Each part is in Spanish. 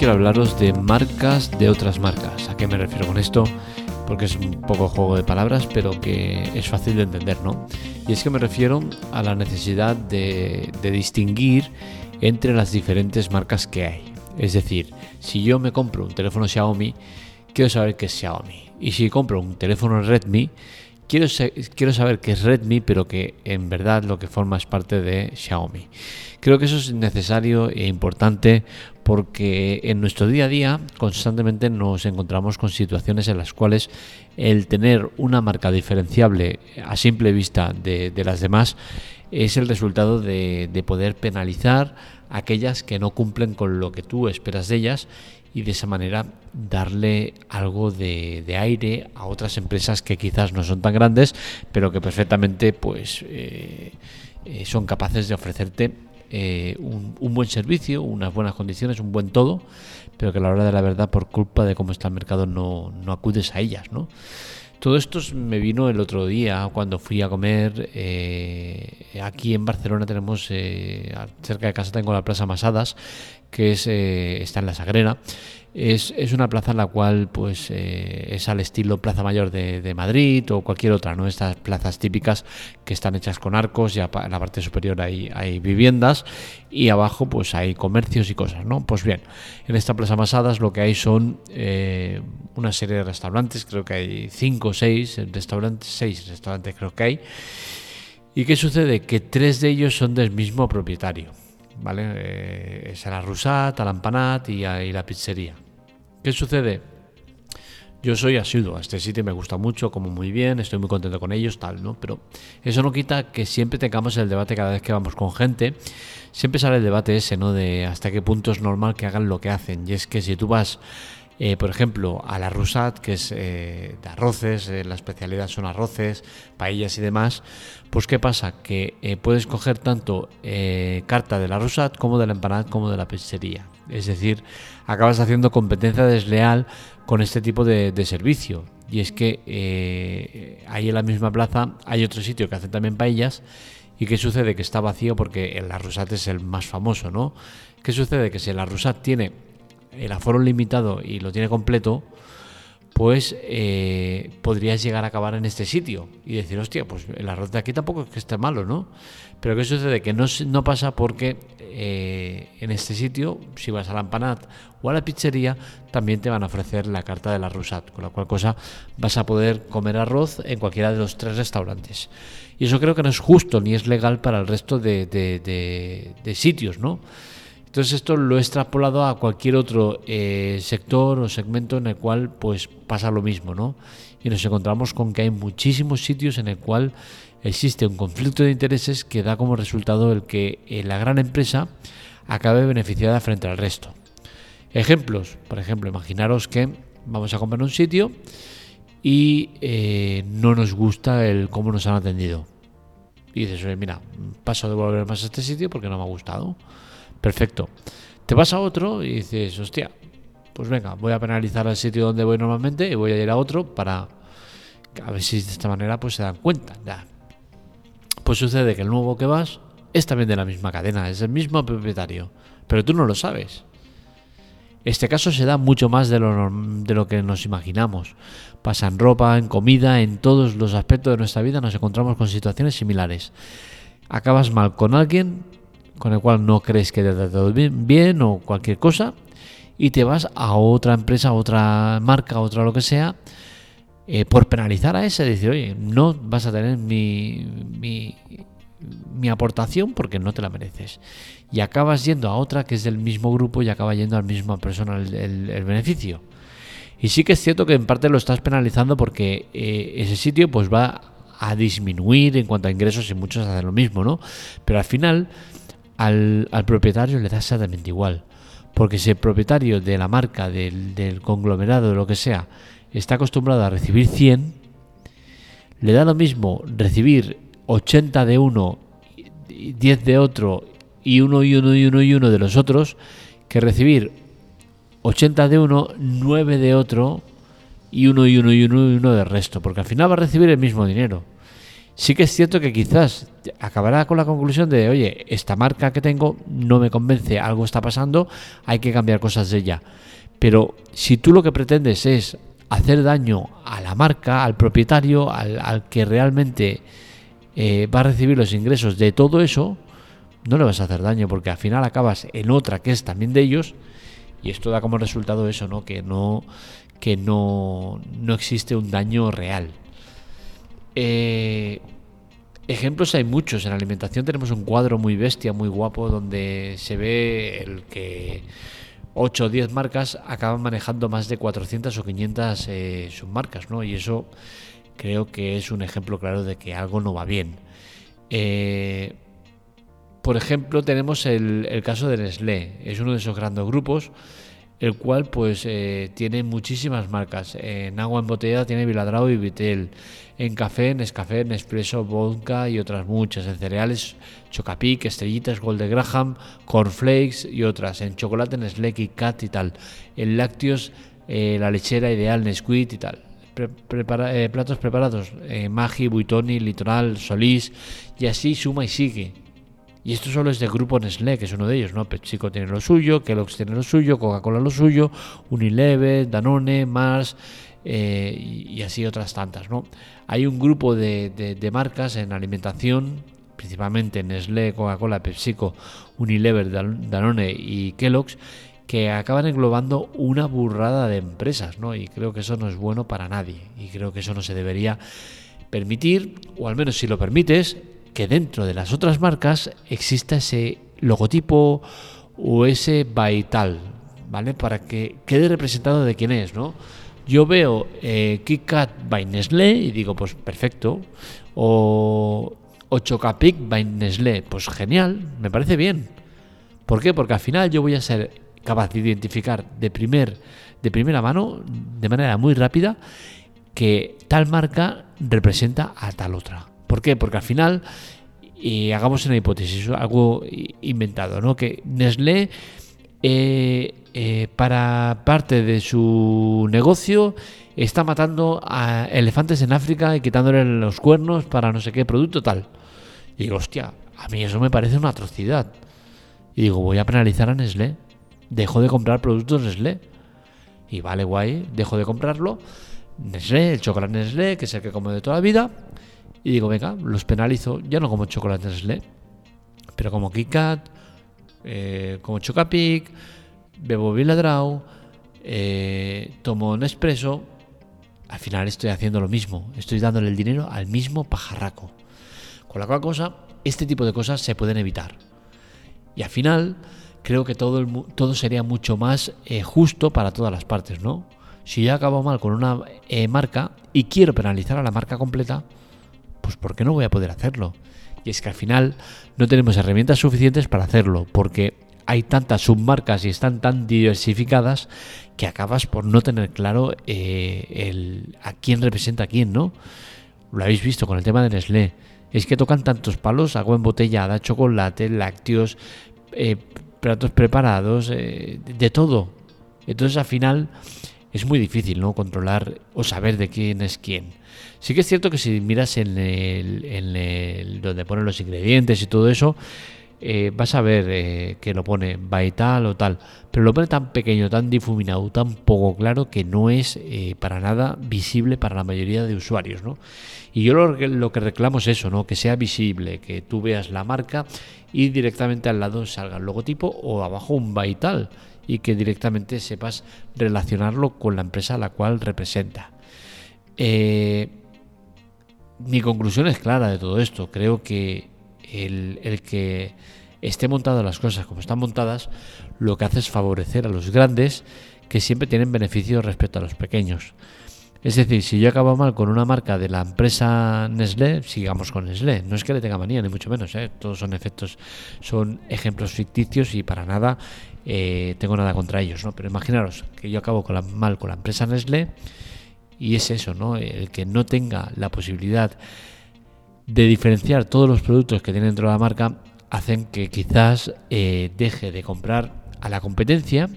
quiero hablaros de marcas de otras marcas. ¿A qué me refiero con esto? Porque es un poco juego de palabras, pero que es fácil de entender, ¿no? Y es que me refiero a la necesidad de, distinguir entre las diferentes marcas que hay. Es decir, si yo me compro un teléfono Xiaomi, quiero saber que es Xiaomi. Y si compro un teléfono Redmi, quiero, saber que es Redmi, pero que en verdad lo que forma es parte de Xiaomi. Creo que eso es necesario e importante porque en nuestro día a día constantemente nos encontramos con situaciones en las cuales el tener una marca diferenciable a simple vista de, las demás es el resultado de, poder penalizar aquellas que no cumplen con lo que tú esperas de ellas y de esa manera darle algo de, aire a otras empresas que quizás no son tan grandes pero que perfectamente pues eh, eh, son capaces de ofrecerte eh, un, buen servicio, unas buenas condiciones, un buen todo, pero que a la hora de la verdad, por culpa de cómo está el mercado, no, no acudes a ellas, ¿no? Todo esto me vino el otro día cuando fui a comer. Eh, aquí en Barcelona tenemos, eh, cerca de casa tengo la Plaza Masadas, que es, está en la Sagrera. Es, una plaza en la cual pues eh, es al estilo Plaza Mayor de, Madrid o cualquier otra, ¿no? Estas plazas típicas que están hechas con arcos, y en la parte superior hay, hay viviendas y abajo pues hay comercios y cosas, ¿no? Pues bien, en esta Plaza Masadas lo que hay son eh, una serie de restaurantes, creo que hay cinco o seis restaurantes, seis restaurantes creo que hay. ¿Y qué sucede? Que tres de ellos son del mismo propietario. ¿Vale? Eh, la Rusat, la Empanat y, y, la pizzería. ¿Qué sucede? Yo soy asiduo a este sitio, me gusta mucho, como muy bien, estoy muy contento con ellos, tal, ¿no? Pero eso no quita que siempre tengamos el debate cada vez que vamos con gente, siempre sale el debate ese, ¿no? De hasta qué punto es normal que hagan lo que hacen. Y es que si tú vas eh, por ejemplo, a la Rusat, que es eh, de arroces, eh, la especialidad son arroces, paellas y demás, pues ¿qué pasa? Que puedes coger tanto carta de la Rusat como de la empanada como de la pizzería. Es decir, acabas haciendo competencia desleal con este tipo de, servicio. Y es que ahí en la misma plaza hay otro sitio que hace también paellas. ¿Y qué sucede? Que está vacío porque el Rusat es el más famoso, ¿no? ¿Qué sucede? Que si la Rusat tiene el aforo limitado y lo tiene completo, pues eh, podrías llegar a acabar en este sitio y decir, hostia, pues el arroz de aquí tampoco es que esté malo, ¿no? Pero ¿qué sucede? Que no, no pasa porque eh, en este sitio, si vas a la empanada o a la pizzería, también te van a ofrecer la carta de la Rusat, con la cual cosa vas a poder comer arroz en cualquiera de los tres restaurantes. Y eso creo que no es justo ni es legal para el resto de, de sitios, ¿no? Entonces esto lo he extrapolado a cualquier otro eh, sector o segmento en el cual pues pasa lo mismo, ¿no? Y nos encontramos con que hay muchísimos sitios en el cual existe un conflicto de intereses que da como resultado el que eh, la gran empresa acabe beneficiada frente al resto. Ejemplos, por ejemplo, imaginaros que vamos a comprar un sitio y eh, no nos gusta el cómo nos han atendido. Y dices, mira, paso de volver más a este sitio porque no me ha gustado. Perfecto. Te vas a otro y dices, hostia, pues venga, voy a penalizar al sitio donde voy normalmente y voy a ir a otro para a ver si de esta manera pues se dan cuenta. Ya. Pues sucede que el nuevo que vas es también de la misma cadena, es el mismo propietario, pero tú no lo sabes. Este caso se da mucho más de lo, de lo que nos imaginamos. Pasa en ropa, en comida, en todos los aspectos de nuestra vida nos encontramos con situaciones similares. Acabas mal con alguien con el cual no crees que te ha tratado bien, o cualquier cosa y te vas a otra empresa, otra marca, otra lo que sea, eh, por penalizar a ese, decir, oye, no vas a tener mi, mi, aportación porque no te la mereces. Y acabas yendo a otra que es del mismo grupo y acaba yendo a la misma persona el, beneficio. Y sí que es cierto que en parte lo estás penalizando porque eh, ese sitio pues va a disminuir en cuanto a ingresos y muchos hacen lo mismo, ¿no? Pero al final al, propietario le da exactamente igual. Porque si el propietario de la marca, del, conglomerado, de lo que sea, está acostumbrado a recibir 100, le da lo mismo recibir 80 de uno, 10 de otro y uno y uno y uno y uno de los otros, que recibir 80 de uno, 9 de otro y uno y uno y uno y uno del resto. Porque al final va a recibir el mismo dinero. Sí que es cierto que quizás acabará con la conclusión de, oye, esta marca que tengo no me convence, algo está pasando, hay que cambiar cosas de ella. Pero si tú lo que pretendes es hacer daño a la marca, al propietario, al, que realmente eh, va a recibir los ingresos de todo eso, no le vas a hacer daño porque al final acabas en otra que es también de ellos y esto da como resultado eso, ¿no? Que no que no, no existe un daño real. Eh, ejemplos hay muchos. En alimentación tenemos un cuadro muy bestia, muy guapo, donde se ve el que 8 o 10 marcas acaban manejando más de 400 o 500 eh, submarcas, ¿no? Y eso creo que es un ejemplo claro de que algo no va bien. Eh, por ejemplo, tenemos el, el, caso de Nestlé. Es uno de esos grandes grupos el cual pues eh, tiene muchísimas marcas. En agua embotellada tiene Viladrao y Vitel. En café, Nescafé, Nespresso, Vodka y otras muchas. En cereales, Chocapic, Estrellitas, Golden Graham, Cornflakes y otras. En chocolate, Nestlé, Cat y tal. En lácteos, eh, la lechera ideal, Nesquik y tal. Eh, platos preparados, Magi, Buitoni, Litoral, Solís y así suma y sigue. Y esto solo es del grupo Nestlé, que es uno de ellos, ¿no? PepsiCo tiene lo suyo, Kellogg's tiene lo suyo, Coca-Cola lo suyo, Unilever, Danone, Mars eh, y, así otras tantas, ¿no? Hay un grupo de, marcas en alimentación, principalmente Nestlé, Coca-Cola, PepsiCo, Unilever, Danone y Kellogg's, que acaban englobando una burrada de empresas, ¿no? Y creo que eso no es bueno para nadie. Y creo que eso no se debería permitir, o al menos si lo permites, que dentro de las otras marcas exista ese logotipo o ese vital, ¿vale? Para que quede representado de quién es, ¿no? Yo veo eh, KitKat by Nestlé y digo, pues perfecto. O, o Chocapic by Nestlé, pues genial, me parece bien. ¿Por qué? Porque al final yo voy a ser capaz de identificar de, primer, de primera mano, de manera muy rápida, que tal marca representa a tal otra. ¿Por qué? Porque al final, y hagamos una hipótesis, algo inventado, ¿no? Que Nestlé, eh, eh, para parte de su negocio, está matando a elefantes en África y quitándole los cuernos para no sé qué producto tal. Y digo, hostia, a mí eso me parece una atrocidad. Y digo, voy a penalizar a Nestlé. Dejo de comprar productos Nestlé. Y vale, guay, dejo de comprarlo. Nestlé, el chocolate Nestlé, que es el que como de toda la vida, y digo, venga, los penalizo, ya no como chocolate Nestlé, pero como KitKat, eh, como Chocapic, bebo Villadrau, eh, tomo Nespresso. Al final estoy haciendo lo mismo, estoy dándole el dinero al mismo pajarraco. Con la cual cosa, este tipo de cosas se pueden evitar. Y al final, creo que todo, todo sería mucho más eh, justo para todas las partes, ¿no? Si yo acabo mal con una eh, marca y quiero penalizar a la marca completa, pues ¿por qué no voy a poder hacerlo? Y es que al final no tenemos herramientas suficientes para hacerlo, porque hay tantas submarcas y están tan diversificadas que acabas por no tener claro eh, el, a quién representa a quién, ¿no? Lo habéis visto con el tema de Nestlé. Es que tocan tantos palos, agua embotellada, chocolate, lácteos, eh, platos preparados, eh, de todo. Entonces al final es muy difícil, ¿no? Controlar o saber de quién es quién. Sí que es cierto que si miras en el, en el donde ponen los ingredientes y todo eso, eh, vas a ver eh, que lo pone vital o tal, pero lo pone tan pequeño, tan difuminado, tan poco claro que no es eh, para nada visible para la mayoría de usuarios, ¿no? Y yo lo, que reclamo es eso, ¿no? Que sea visible, que tú veas la marca y directamente al lado salga el logotipo o abajo un vital y que directamente sepas relacionarlo con la empresa a la cual representa. Eh, mi conclusión es clara de todo esto. Creo que el, que esté montado las cosas como están montadas, lo que hace es favorecer a los grandes que siempre tienen beneficios respecto a los pequeños. Es decir, si yo acabo mal con una marca de la empresa Nestlé, sigamos con Nestlé. No es que le tenga manía, ni mucho menos. ¿eh? Todos son efectos, son ejemplos ficticios y para nada eh, tengo nada contra ellos. ¿no? Pero imaginaros que yo acabo con la, mal con la empresa Nestlé y es eso, ¿no? El que no tenga la posibilidad de diferenciar todos los productos que tiene dentro de la marca hacen que quizás eh, deje de comprar a la competencia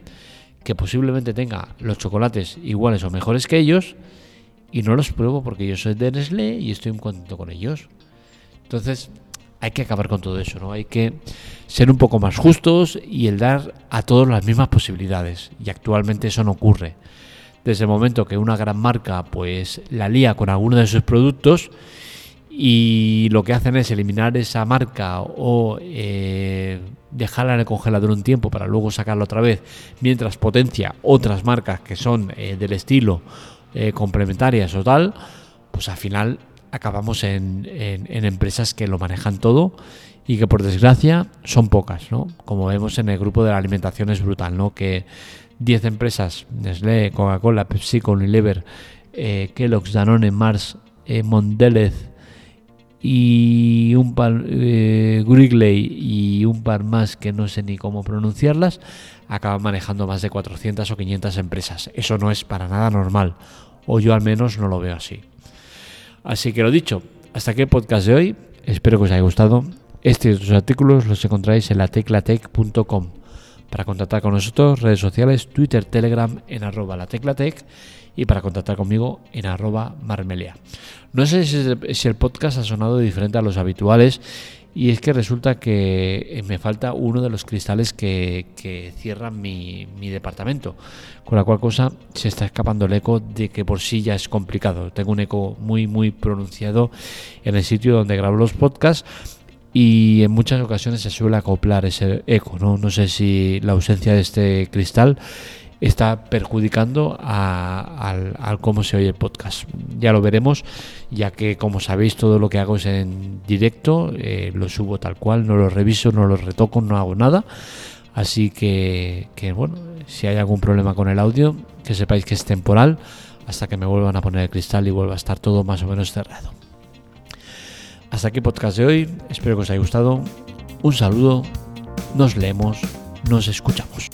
que posiblemente tenga los chocolates iguales o mejores que ellos y no los pruebo porque yo soy de Nestlé y estoy en contacto con ellos. Entonces, hay que acabar con todo eso, ¿no? Hay que ser un poco más justos y el dar a todos las mismas posibilidades. Y actualmente eso no ocurre. Desde el momento que una gran marca pues la lía con alguno de sus productos y lo que hacen es eliminar esa marca o eh, dejarla en el congelador un tiempo para luego sacarla otra vez, mientras potencia otras marcas que son eh, del estilo eh, complementarias o tal, pues al final acabamos en, empresas que lo manejan todo y que por desgracia son pocas, ¿no? Como vemos en el grupo de la alimentación es brutal, ¿no? Que 10 empresas, Nestlé, Coca-Cola, Pepsi, Unilever, eh, Kellogg's, Danone, Mars, eh, Mondelez y un par, eh, y un par más que no sé ni cómo pronunciarlas, acaban manejando más de 400 o 500 empresas. Eso no es para nada normal, o yo al menos no lo veo así. Así que lo dicho, hasta aquí el podcast de hoy. Espero que os haya gustado. Este y otros artículos los encontráis en la teclatec.com. Para contactar con nosotros, redes sociales, Twitter, Telegram en arroba la teclatec y para contactar conmigo en arroba marmelia. No sé si el podcast ha sonado diferente a los habituales y es que resulta que eh, me falta uno de los cristales que, cierran mi, departamento. Con la cual cosa se está escapando el eco de que por sí ya es complicado. Tengo un eco muy, muy pronunciado en el sitio donde grabo los podcasts. Y en muchas ocasiones se suele acoplar ese eco. No, no sé si la ausencia de este cristal está perjudicando al, cómo se oye el podcast. Ya lo veremos, ya que como sabéis todo lo que hago es en directo, eh, lo subo tal cual, no lo reviso, no lo retoco, no hago nada. Así que, que, bueno, si hay algún problema con el audio, que sepáis que es temporal hasta que me vuelvan a poner el cristal y vuelva a estar todo más o menos cerrado. Hasta aquí podcast de hoy, espero que os haya gustado. Un saludo, nos leemos, nos escuchamos.